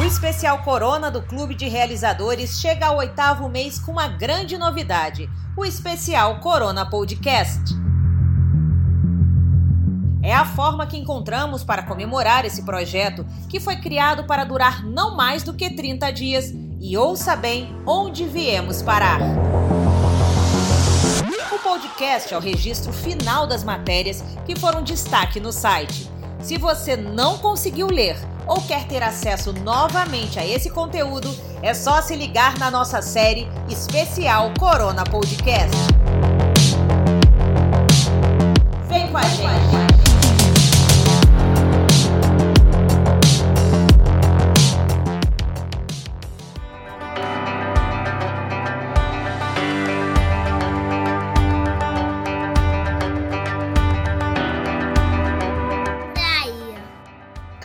O especial Corona do Clube de Realizadores chega ao oitavo mês com uma grande novidade: o especial Corona Podcast. É a forma que encontramos para comemorar esse projeto, que foi criado para durar não mais do que 30 dias. E ouça bem onde viemos parar. O podcast é o registro final das matérias que foram destaque no site. Se você não conseguiu ler ou quer ter acesso novamente a esse conteúdo, é só se ligar na nossa série especial Corona Podcast.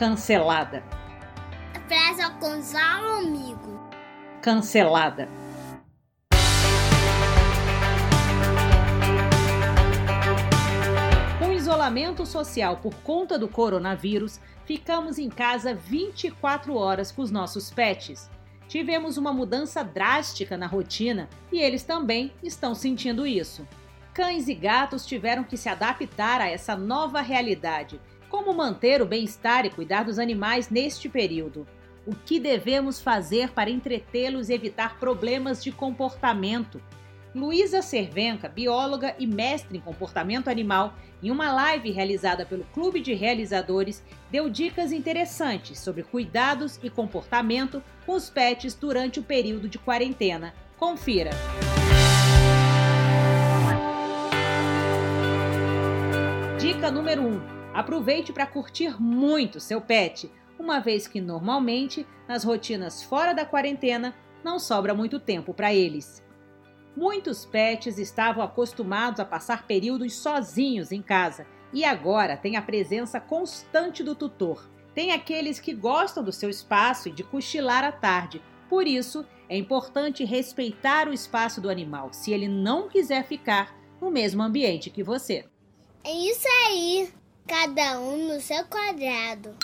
Cancelada. Presta com um amigo. Cancelada. Com isolamento social por conta do coronavírus, ficamos em casa 24 horas com os nossos pets. Tivemos uma mudança drástica na rotina e eles também estão sentindo isso. Cães e gatos tiveram que se adaptar a essa nova realidade como manter o bem-estar e cuidar dos animais neste período? O que devemos fazer para entretê-los e evitar problemas de comportamento? Luísa Cervenca, bióloga e mestre em comportamento animal, em uma live realizada pelo Clube de Realizadores, deu dicas interessantes sobre cuidados e comportamento com os pets durante o período de quarentena. Confira! Dica número 1: um, Aproveite para curtir muito seu pet, uma vez que normalmente, nas rotinas fora da quarentena, não sobra muito tempo para eles. Muitos pets estavam acostumados a passar períodos sozinhos em casa e agora têm a presença constante do tutor. Tem aqueles que gostam do seu espaço e de cochilar à tarde, por isso é importante respeitar o espaço do animal se ele não quiser ficar no mesmo ambiente que você. É isso aí! Cada um no seu quadrado.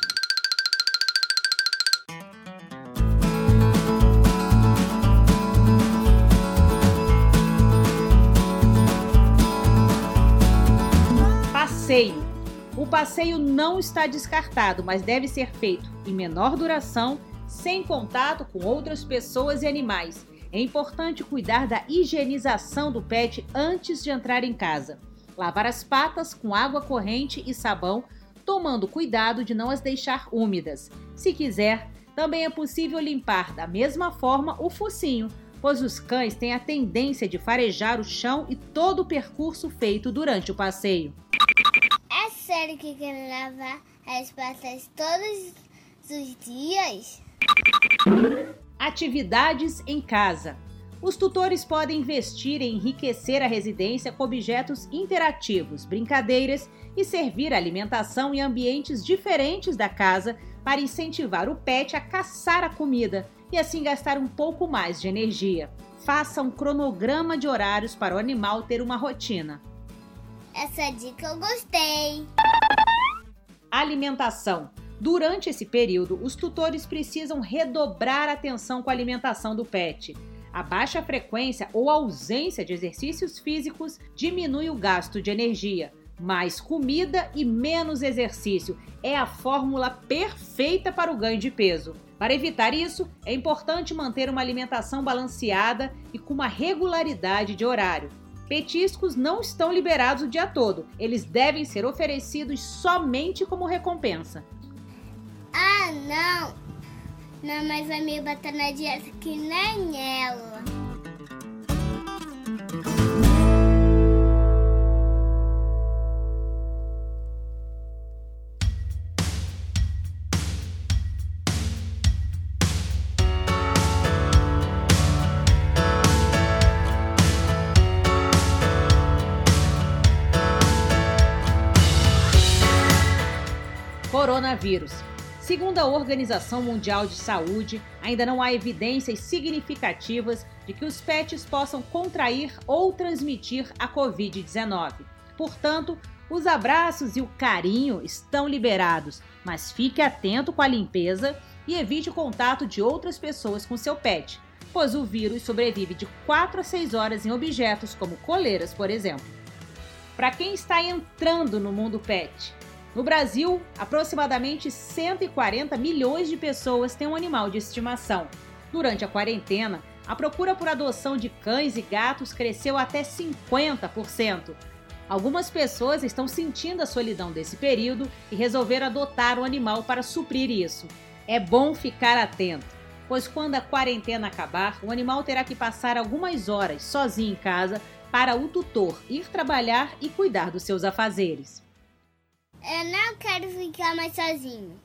Passeio. O passeio não está descartado, mas deve ser feito em menor duração, sem contato com outras pessoas e animais. É importante cuidar da higienização do pet antes de entrar em casa. Lavar as patas com água corrente e sabão, tomando cuidado de não as deixar úmidas. Se quiser, também é possível limpar da mesma forma o focinho, pois os cães têm a tendência de farejar o chão e todo o percurso feito durante o passeio. É sério que quer lavar as patas todos os dias? Atividades em casa. Os tutores podem investir em enriquecer a residência com objetos interativos, brincadeiras e servir alimentação em ambientes diferentes da casa para incentivar o pet a caçar a comida e assim gastar um pouco mais de energia. Faça um cronograma de horários para o animal ter uma rotina. Essa dica eu gostei. Alimentação. Durante esse período, os tutores precisam redobrar a atenção com a alimentação do pet. A baixa frequência ou ausência de exercícios físicos diminui o gasto de energia. Mais comida e menos exercício é a fórmula perfeita para o ganho de peso. Para evitar isso, é importante manter uma alimentação balanceada e com uma regularidade de horário. Petiscos não estão liberados o dia todo, eles devem ser oferecidos somente como recompensa. Ah, não! Não, mas vai me botar na dieta que nem ela. Coronavírus Segundo a Organização Mundial de Saúde, ainda não há evidências significativas de que os pets possam contrair ou transmitir a Covid-19. Portanto, os abraços e o carinho estão liberados. mas fique atento com a limpeza e evite o contato de outras pessoas com seu pet, pois o vírus sobrevive de 4 a 6 horas em objetos como coleiras, por exemplo. Para quem está entrando no mundo pet, no Brasil, aproximadamente 140 milhões de pessoas têm um animal de estimação. Durante a quarentena, a procura por adoção de cães e gatos cresceu até 50%. Algumas pessoas estão sentindo a solidão desse período e resolveram adotar um animal para suprir isso. É bom ficar atento, pois quando a quarentena acabar, o animal terá que passar algumas horas sozinho em casa para o tutor ir trabalhar e cuidar dos seus afazeres. Eu não quero ficar mais sozinho.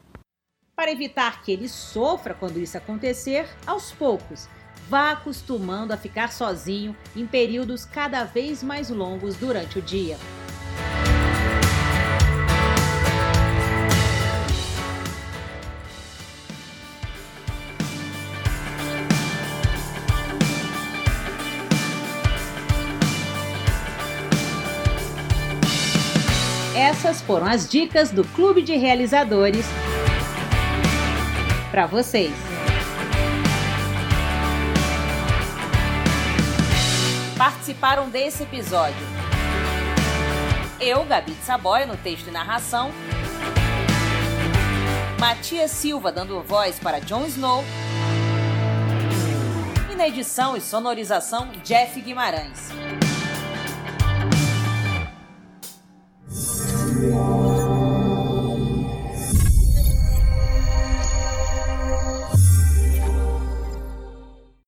Para evitar que ele sofra quando isso acontecer, aos poucos, vá acostumando a ficar sozinho em períodos cada vez mais longos durante o dia. Essas foram as dicas do Clube de Realizadores para vocês. Participaram desse episódio eu, Gabi de Saboia, no texto e narração, Matias Silva dando voz para Jon Snow e na edição e sonorização Jeff Guimarães. Thank.